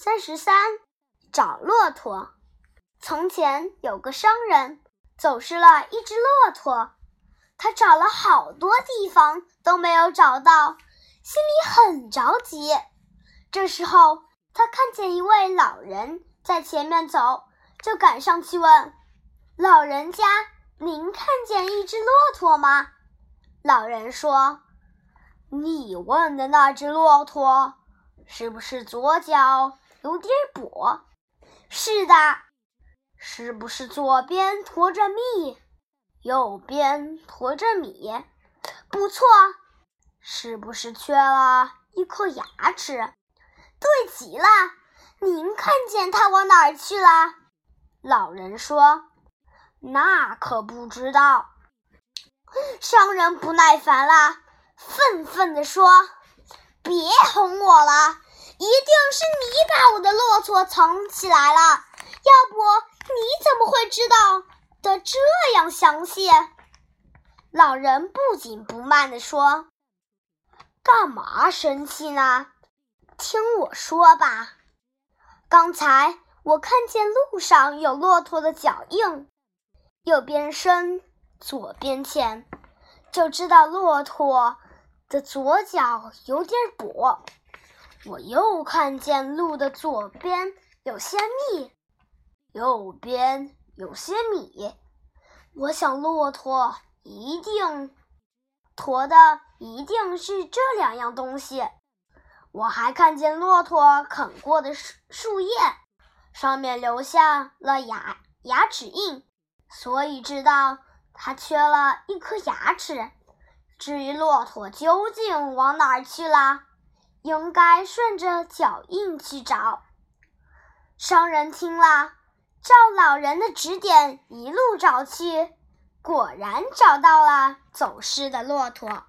三十三，找骆驼。从前有个商人走失了一只骆驼，他找了好多地方都没有找到，心里很着急。这时候，他看见一位老人在前面走，就赶上去问：“老人家，您看见一只骆驼吗？”老人说：“你问的那只骆驼，是不是左脚？”有点跛，是的，是不是左边驮着蜜，右边驮着米？不错，是不是缺了一颗牙齿？对极了，您看见它往哪儿去了？老人说：“那可不知道。”商人不耐烦了，愤愤地说：“别哄我了！”一定是你把我的骆驼藏起来了，要不你怎么会知道的这样详细？老人不紧不慢地说：“干嘛生气呢？听我说吧。刚才我看见路上有骆驼的脚印，右边深，左边浅，就知道骆驼的左脚有点跛。”我又看见路的左边有些蜜，右边有些米。我想骆驼一定驮的一定是这两样东西。我还看见骆驼啃过的树树叶，上面留下了牙牙齿印，所以知道它缺了一颗牙齿。至于骆驼究竟往哪儿去了？应该顺着脚印去找。商人听了，照老人的指点一路找去，果然找到了走失的骆驼。